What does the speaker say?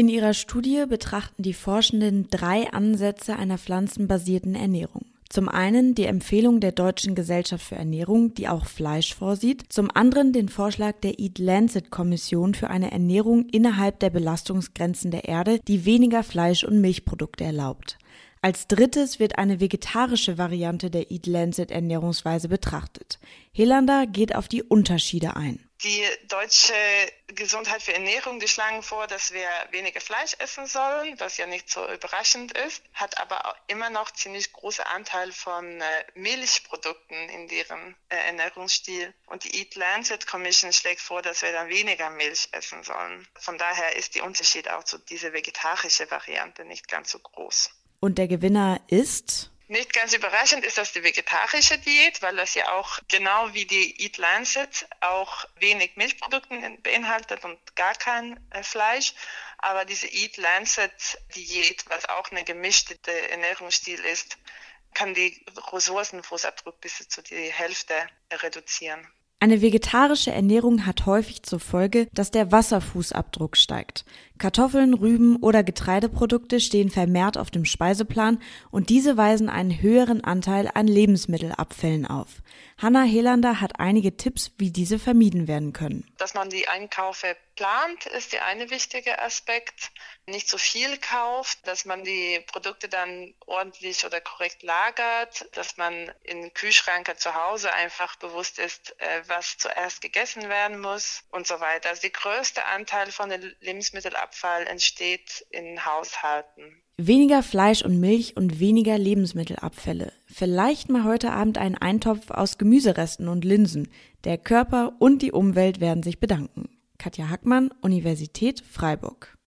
In ihrer Studie betrachten die Forschenden drei Ansätze einer pflanzenbasierten Ernährung. Zum einen die Empfehlung der Deutschen Gesellschaft für Ernährung, die auch Fleisch vorsieht, zum anderen den Vorschlag der Eat Lancet Kommission für eine Ernährung innerhalb der Belastungsgrenzen der Erde, die weniger Fleisch und Milchprodukte erlaubt. Als drittes wird eine vegetarische Variante der Eat Lancet Ernährungsweise betrachtet. Helander geht auf die Unterschiede ein. Die deutsche Gesundheit für Ernährung, die schlagen vor, dass wir weniger Fleisch essen sollen, was ja nicht so überraschend ist, hat aber immer noch ziemlich große Anteil von äh, Milchprodukten in ihrem äh, Ernährungsstil. Und die Eat Lancet Commission schlägt vor, dass wir dann weniger Milch essen sollen. Von daher ist der Unterschied auch zu dieser vegetarischen Variante nicht ganz so groß. Und der Gewinner ist? Nicht ganz überraschend ist das die vegetarische Diät, weil das ja auch genau wie die Eat Lancet auch wenig Milchprodukte beinhaltet und gar kein äh, Fleisch. Aber diese Eat Lancet Diät, was auch eine gemischte Ernährungsstil ist, kann die Ressourcenfußabdruck bis zu die Hälfte reduzieren. Eine vegetarische Ernährung hat häufig zur Folge, dass der Wasserfußabdruck steigt. Kartoffeln, Rüben oder Getreideprodukte stehen vermehrt auf dem Speiseplan und diese weisen einen höheren Anteil an Lebensmittelabfällen auf. Hanna Helander hat einige Tipps, wie diese vermieden werden können. Dass man die Einkäufe plant, ist der eine wichtige Aspekt. Nicht zu viel kauft, dass man die Produkte dann ordentlich oder korrekt lagert, dass man in Kühlschränke zu Hause einfach bewusst ist, äh, was zuerst gegessen werden muss und so weiter. Also der größte Anteil von dem Lebensmittelabfall entsteht in Haushalten. Weniger Fleisch und Milch und weniger Lebensmittelabfälle. Vielleicht mal heute Abend einen Eintopf aus Gemüseresten und Linsen. Der Körper und die Umwelt werden sich bedanken. Katja Hackmann, Universität Freiburg.